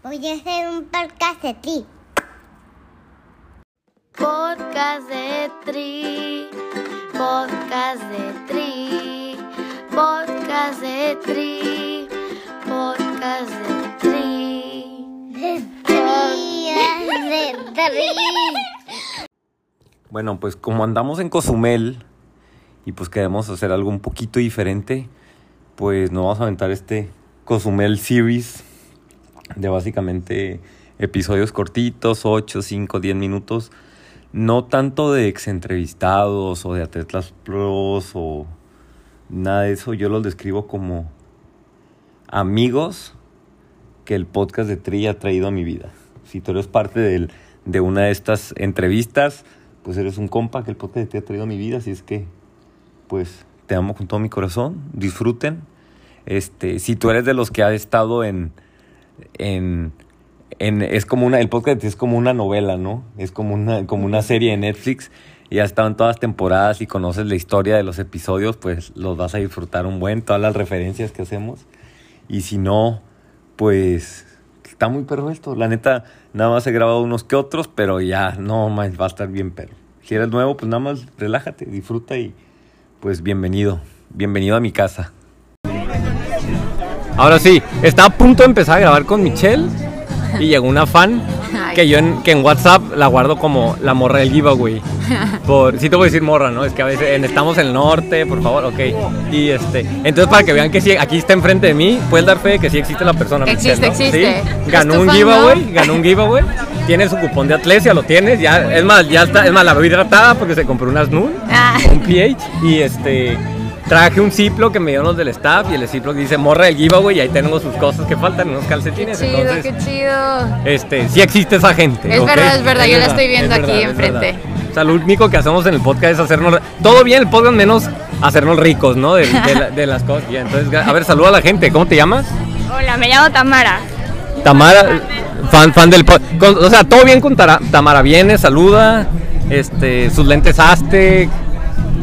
Voy a hacer un podcast de ti. Podcast de Tri, podcast de Tri, podcast de Tri, podcast de Tri. De tri, de tri. Bueno, pues como andamos en Cozumel y pues queremos hacer algo un poquito diferente, pues nos vamos a aventar este Cozumel Series de básicamente episodios cortitos, 8, 5, 10 minutos. No tanto de ex entrevistados o de atletas pros o nada de eso. Yo los describo como amigos que el podcast de Tri ha traído a mi vida. Si tú eres parte del- de una de estas entrevistas, pues eres un compa que el podcast de Tri ha traído a mi vida. Así es que, pues, te amo con todo mi corazón. Disfruten. Este, si tú eres de los que ha estado en, en, en- es como una, el podcast es como una novela, ¿no? Es como una, como una serie de Netflix y ha estado en todas temporadas y conoces la historia de los episodios, pues los vas a disfrutar un buen, todas las referencias que hacemos. Y si no, pues está muy perro esto. La neta, nada más he grabado unos que otros, pero ya no más va a estar bien perro. Si eres nuevo, pues nada más relájate, disfruta y pues bienvenido. Bienvenido a mi casa. Ahora sí, estaba a punto de empezar a grabar con Michelle y llegó una fan que yo en, que en WhatsApp la guardo como la morra del giveaway. Por, sí te voy a decir morra, ¿no? Es que a veces en- estamos en el norte, por favor, ok. Y este, entonces para que vean que sí, aquí está enfrente de mí, puedes dar fe de que sí existe la persona. Existe, Michelle, ¿no? existe. Sí. Ganó un giveaway, ganó un giveaway. Tienes su cupón de Atlesia, lo tienes, ya, es más, ya está, es más, la veo hidratada porque se compró unas NUN, Ah. un pH y este traje un Ziploc que me dieron los del staff y el Ziploc dice morra del giveaway y ahí tengo sus cosas que faltan, unos Qué calcetines. chido, entonces, qué chido. este, sí existe esa gente. Es verdad, es verdad, yo la estoy viendo es aquí verdad, enfrente. O sea, lo único que hacemos en el podcast es hacernos. Todo bien el podcast, menos hacernos ricos, ¿no? De, de la- de las cosas. Ya, entonces, a ver, saluda a la gente. ¿Cómo te llamas? Hola, me llamo Tamara. Tamara, fan, fan del podcast. O sea, todo bien con Tara- Tamara. Viene, saluda. Este, sus lentes Aztec.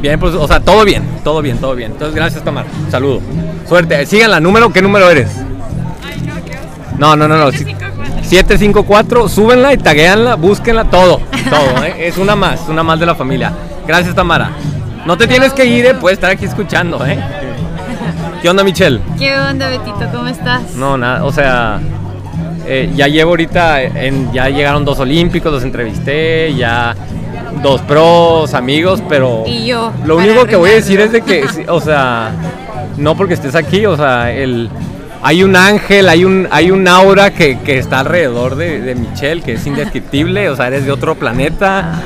Bien, pues, o sea, todo bien, todo bien, todo bien. Entonces, gracias, Tamara. Saludo. Suerte. Síganla. ¿Número? ¿Qué número eres? No, no, no, no. sí. 754, súbenla y taguéanla, búsquenla, todo, todo, ¿eh? es una más, una más de la familia. Gracias, Tamara. No te tienes que ir, ¿eh? puedes estar aquí escuchando, ¿eh? ¿Qué onda, Michelle? ¿Qué onda, Betito? ¿Cómo estás? No, nada, o sea, eh, ya llevo ahorita, en, ya llegaron dos olímpicos, los entrevisté, ya dos pros, amigos, pero Y yo, lo único que voy a decir es de que, o sea, no porque estés aquí, o sea, el, hay un ángel, hay un, hay un aura que, que está alrededor de, de Michelle, que es indescriptible, o sea, eres de otro planeta,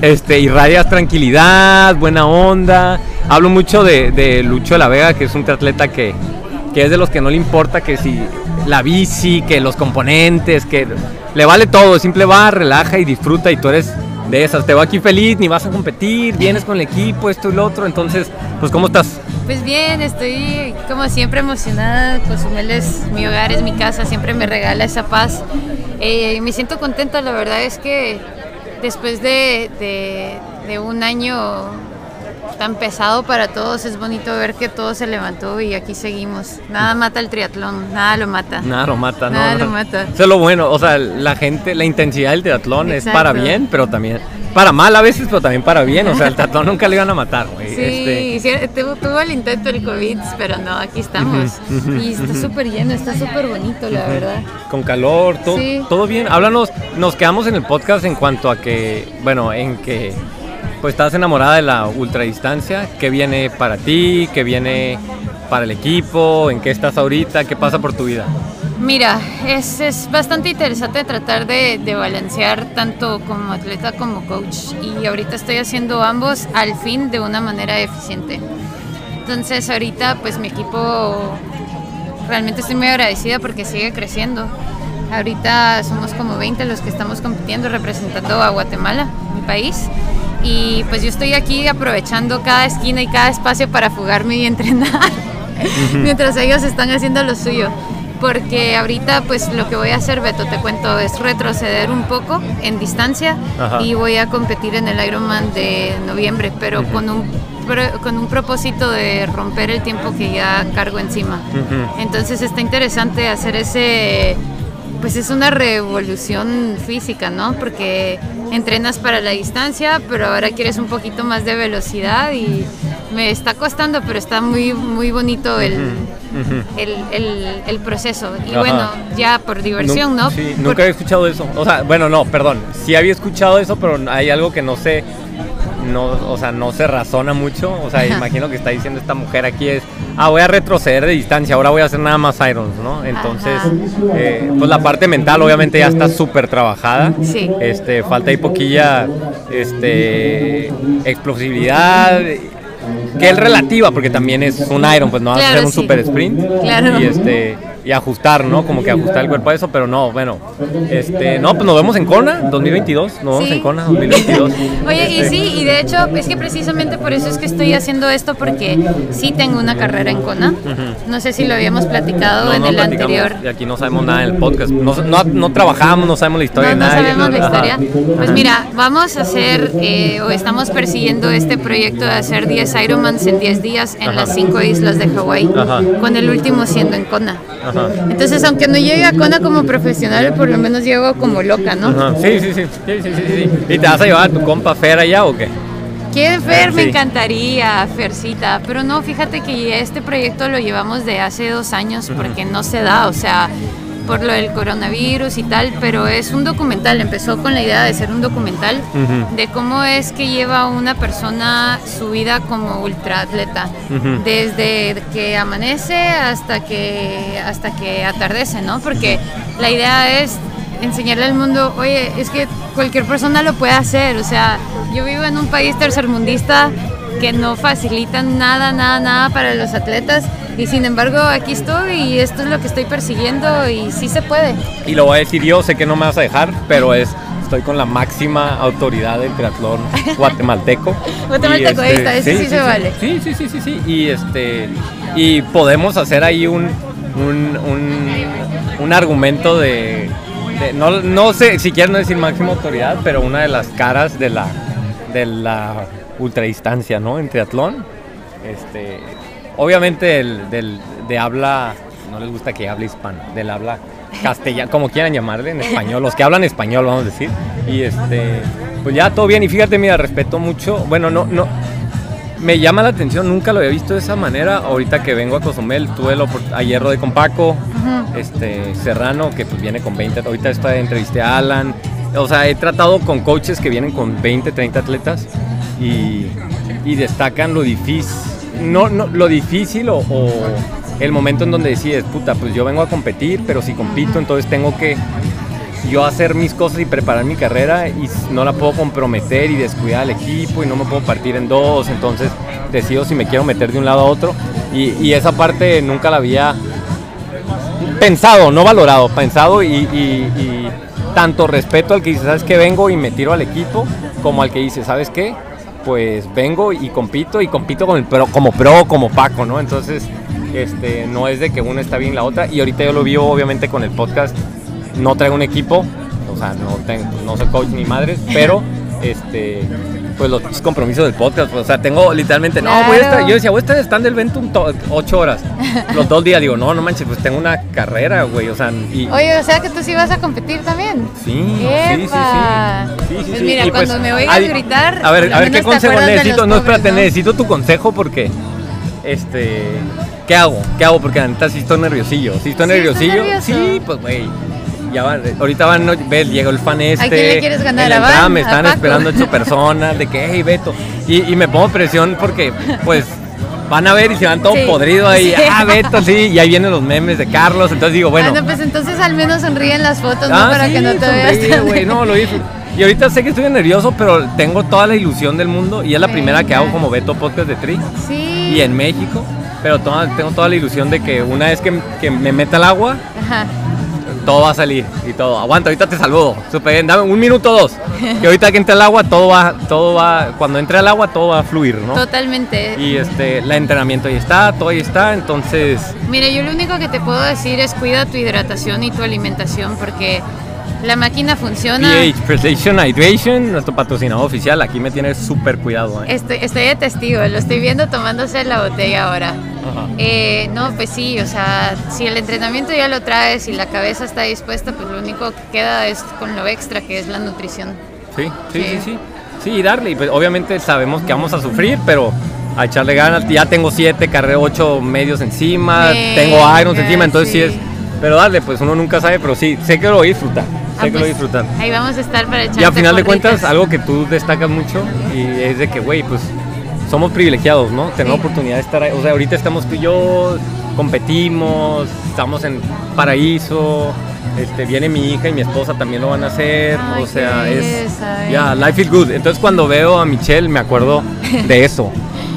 este, irradias tranquilidad, buena onda. Hablo mucho de, de Lucho de la Vega, que es un atleta que, que es de los que no le importa que si la bici, que los componentes, que le vale todo, simple va, relaja y disfruta y tú eres de esas, te va aquí feliz, ni vas a competir, vienes con el equipo, esto y lo otro, entonces, pues ¿cómo estás? Pues bien, estoy como siempre emocionada. Cozumel es mi hogar, es mi casa, siempre me regala esa paz. Eh, me siento contenta, la verdad es que después de, de- de un año tan pesado para todos, es bonito ver que todo se levantó y aquí seguimos. Nada mata el triatlón, nada lo mata. Nada lo mata, ¿no? Nada No. lo mata. Eso es lo bueno, o sea, la gente, la intensidad del triatlón es para bien, pero también, para mal a veces, pero también para bien, o sea, el triatlón nunca le iban a matar, güey. Sí, este, sí, tuvo, el intento el COVID, pero no, aquí estamos. Y está súper lleno, está súper bonito, la verdad. Con calor, todo, Sí. todo bien. Háblanos, nos quedamos en el podcast en cuanto a que, bueno, en que pues estás enamorada de la ultradistancia. ¿Qué viene para ti? ¿Qué viene para el equipo? ¿En qué estás ahorita? ¿Qué pasa por tu vida? Mira, es, es bastante interesante tratar de, de balancear tanto como atleta como coach. Y ahorita estoy haciendo ambos al fin de una manera eficiente. Entonces ahorita pues mi equipo realmente estoy muy agradecida porque sigue creciendo. Ahorita somos como 20 los que estamos compitiendo representando a Guatemala, mi país. Y pues yo estoy aquí aprovechando cada esquina y cada espacio para fugarme y entrenar, mientras ellos están haciendo lo suyo. Porque ahorita pues lo que voy a hacer, Beto, te cuento, es retroceder un poco en distancia Ajá. y voy a competir en el Ironman de noviembre, pero con un con un propósito de romper el tiempo que ya cargo encima. Ujú. Entonces está interesante hacer ese pues es una revolución física, ¿no? Porque entrenas para la distancia, pero ahora quieres un poquito más de velocidad y me está costando, pero está muy, muy bonito el, el, el- el proceso. Y Ajá. bueno, ya por diversión, ¿no? Sí, Por- nunca había escuchado eso. O sea, bueno, no, perdón. Sí había escuchado eso, pero hay algo que no sé, no, o sea, no se razona mucho. O sea, imagino que está diciendo esta mujer aquí es, ah, voy a retroceder de distancia, ahora voy a hacer nada más irons, ¿no? Entonces, eh, pues la parte mental obviamente ya está súper trabajada. Sí. Este, falta ahí poquilla, este, explosividad. Que es relativa, porque también es un iron, pues no vas a hacer un sí. super sprint. Claro. Y este y ajustar, ¿no? Como que ajustar el cuerpo a eso, pero no, bueno. Este, no, pues nos vemos en Kona 2022, nos vemos Sí. en Kona 2022. Oye, y Este, sí, y de hecho es que precisamente por eso es que estoy haciendo esto, porque sí tengo una carrera en Kona. No sé si lo habíamos platicado no, en no el anterior. Y aquí no sabemos nada del podcast. No, no, no trabajamos, no sabemos la historia No, no de nadie. sabemos la Ajá. historia. Pues mira, vamos a hacer, eh, o estamos persiguiendo este proyecto de hacer 10 Ironmans en 10 días en Ajá. las 5 islas de Hawái, con el último siendo en Kona. Ajá. Entonces, aunque no llegue a Kona como profesional, por lo menos llego como loca, ¿no? Ajá. Sí, sí, sí, sí, sí, sí, sí. ¿Y te vas a llevar a tu compa Fer allá o qué? ¿Quién Fer? Me encantaría, Fercita, pero no, fíjate que este proyecto lo llevamos de hace dos años porque no se da, o sea, por lo del coronavirus y tal, pero es un documental, empezó con la idea de ser un documental Ujú. de cómo es que lleva una persona su vida como ultraatleta, Ujú. desde que amanece hasta que, hasta que atardece, ¿no? Porque la idea es enseñarle al mundo, oye, es que cualquier persona lo puede hacer, o sea, yo vivo en un país tercermundista que no facilita nada, nada, nada para los atletas y sin embargo aquí estoy y esto es lo que estoy persiguiendo y sí se puede. Y lo voy a decir yo, sé que no me vas a dejar, pero es estoy con la máxima autoridad del triatlón guatemalteco. Guatemalteco, Y, ahí está, ese sí se vale. Sí, sí, sí, sí, sí. Y este y podemos hacer ahí un un, un, un argumento de, de- no, no sé, si quiero no decir máxima autoridad, pero una de las caras de la de la ultradistancia, ¿no? En triatlón. Este, obviamente del, del- de habla, no les gusta que hable hispano, del habla castellano, como quieran llamarle, en español, los que hablan español, vamos a decir. Y este, pues ya todo bien. Y fíjate, mira, respeto mucho, bueno, no, no, me llama la atención, nunca lo había visto de esa manera. Ahorita que vengo a Cozumel, tuve opor- ayer rodé con Paco, este, Serrano, que pues viene con 20, ahorita está, entrevisté a Alan. O sea, he tratado con coaches que vienen con 20, 30 atletas y, y destacan lo difícil, no, no, lo difícil o, el momento en donde decides, puta, pues yo vengo a competir, pero si compito, entonces tengo que yo hacer mis cosas y preparar mi carrera y no la puedo comprometer y descuidar al equipo y no me puedo partir en dos, entonces decido si me quiero meter de un lado a otro y, y esa parte nunca la había pensado, no valorado, pensado y, y- y tanto respeto al que dice, ¿sabes qué? Vengo y me tiro al equipo, como al que dice, ¿sabes qué? Pues vengo y compito y compito con el pro, como pro, como Paco, ¿no? Entonces, este, no es de que una está bien la otra y ahorita yo lo vivo obviamente con el podcast, no traigo un equipo, o sea, no, tengo, no soy coach ni madre, pero este pues los compromisos del podcast, o sea, tengo literalmente, no, voy a estar, yo decía, voy a estar en stand del evento un to- ocho horas, los dos días, digo, no, no manches, pues tengo una carrera, güey, o sea, y, Oye, o sea que tú sí vas a competir también. Sí, sí, sí, sí. Sí, sí, Pues mira, Y cuando me oigas gritar, A ver, a ver qué consejo necesito. No, pobres, espérate, ¿no? necesito tu consejo porque. Este. ¿Qué hago? ¿Qué hago? Porque la neta sí estoy nerviosillo. Sí estoy Sí, ¿estás nerviosillo. Sí, pues güey. Ya van, ahorita van, no, ves, llegó el fan este. quién le quieres ganar? en la ¿A entrada Van? me ¿A están esperando ocho personas, de que, hey, Beto. Y, y me pongo presión porque, pues, van a ver y se van todo Sí. podrido ahí. Sí. Ah, Beto, sí. Y ahí vienen los memes de Carlos. Entonces digo, bueno. Bueno, pues entonces al menos sonríen las fotos, ¿no? Ah, Para sí, que no te veas sonríe, tan- güey, no, lo hice. Y ahorita sé que estoy nervioso, pero tengo toda la ilusión del mundo y es la primera que hago como Beto Podcast de Tri Sí. y en México. Pero toda- tengo toda la ilusión de que una vez que, que me meta al agua, Ajá. todo va a salir y todo. Aguanta, ahorita te saludo. Súper bien, dame un minuto o dos. Que ahorita que entre al agua, todo va, todo va, cuando entre al agua, todo va a fluir, ¿no? Totalmente. Y este, el entrenamiento ahí está, todo ahí está, entonces Mira, yo lo único que te puedo decir es cuida tu hidratación y tu alimentación porque la máquina funciona. PH Precision Hydration, nuestro patrocinador oficial, aquí me tiene súper cuidado. ¿eh? Estoy, estoy de testigo, lo estoy viendo tomándose la botella ahora. Eh, no, pues sí, o sea, si el entrenamiento ya lo traes y la cabeza está dispuesta, pues lo único que queda es con lo extra, que es la nutrición. Sí, sí, sí, Sí. sí. Sí, y darle. Pues, obviamente sabemos que vamos a sufrir, pero a echarle ganas. Ya tengo siete, carré ocho medios encima, Venga, tengo irons encima, entonces sí. sí. es. Pero darle, pues uno nunca sabe, pero sí, sé que lo voy a disfrutar. Ah, que a pues, disfrutar. Ahí vamos a estar para echar. Y al final de cuentas, algo que tú destacas mucho y es de que, güey, pues somos privilegiados, ¿no? Tenemos Sí. oportunidad de estar ahí. O sea, ahorita estamos tú y yo, competimos, estamos en paraíso. Este, viene mi hija y mi esposa también lo van a hacer. Ay, o sea, es. eh. Ya, life is good. Entonces, cuando veo a Michelle, me acuerdo de eso.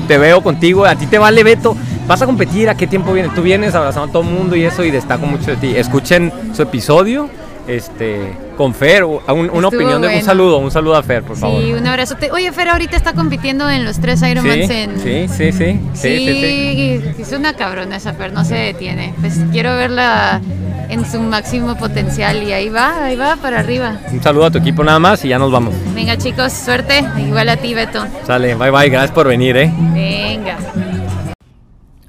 Te veo contigo, a ti te vale Beto. Vas a competir, ¿a qué tiempo vienes? Tú vienes abrazando a todo el mundo y eso, y destaco mucho de ti. Escuchen su episodio este, con Fer, un- un- una Estuvo opinión de un bueno. saludo, un saludo a Fer, por favor. Sí, un abrazote. Oye, Fer ahorita está compitiendo en los tres Sí, Ironmans en... sí, sí, sí, sí, sí, sí. Sí, es una cabrona esa Fer, no se detiene. Pues quiero verla en su máximo potencial y ahí va, ahí va para arriba. Un saludo a tu equipo nada más y ya nos vamos. Venga chicos, suerte, igual a ti Beto. Sale, bye bye, gracias por venir, eh. Venga.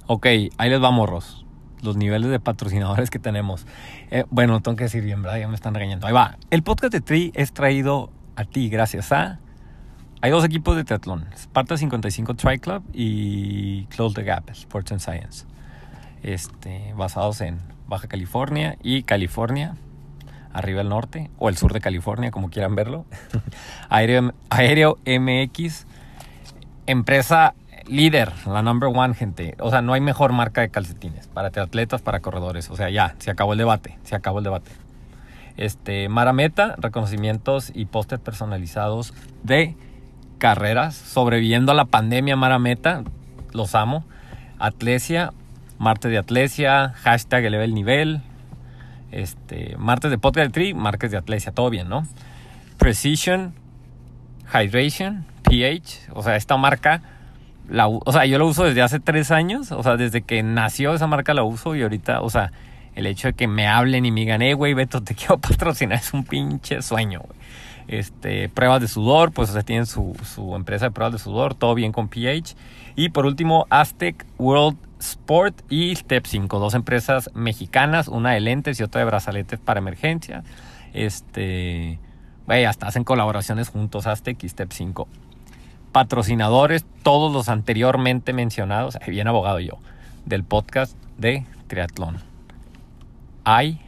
Ok, ahí les va, morros. Los niveles de patrocinadores que tenemos. Eh, bueno, tengo que decir bien, ¿verdad? Ya me están regañando. Ahí va. El podcast de Tri es traído a ti gracias a... Hay dos equipos de triatlón. Sparta 55 Tri Club y Close the Gap, Sports and Science. Este, basados en Baja California y California, arriba el norte, o el sur de California, como quieran verlo. Aéreo, Aéreo MX, empresa líder, la number one, gente. O sea, no hay mejor marca de calcetines para triatletas, para corredores. O sea, ya, se acabó el debate, se acabó el debate. Este, Marameta, reconocimientos y pósters personalizados de carreras, sobreviviendo a la pandemia Marameta, los amo. Atlesia, martes de Atlesia, hashtag eleve el nivel, este, martes de podcast de tri, martes de Atlesia, todo bien, ¿no? Precision, Hydration, pH, o sea, esta marca, o sea, yo la uso desde hace tres años, o sea, desde que nació esa marca la uso y ahorita, o sea, el hecho de que me hablen y me digan, eh, güey, Beto, te quiero patrocinar, es un pinche sueño, güey. Este, pruebas de sudor, pues, o sea, tienen su, su empresa de pruebas de sudor, todo bien con pH. Y por último, Aztec World Sport y Step 5, dos empresas mexicanas, una de lentes y otra de brazaletes para emergencia. Este, güey, hasta hacen colaboraciones juntos, Aztec y Step 5 patrocinadores, todos los anteriormente mencionados, bien abogado yo, del podcast de triatlón. Hay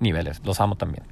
niveles, los amo también.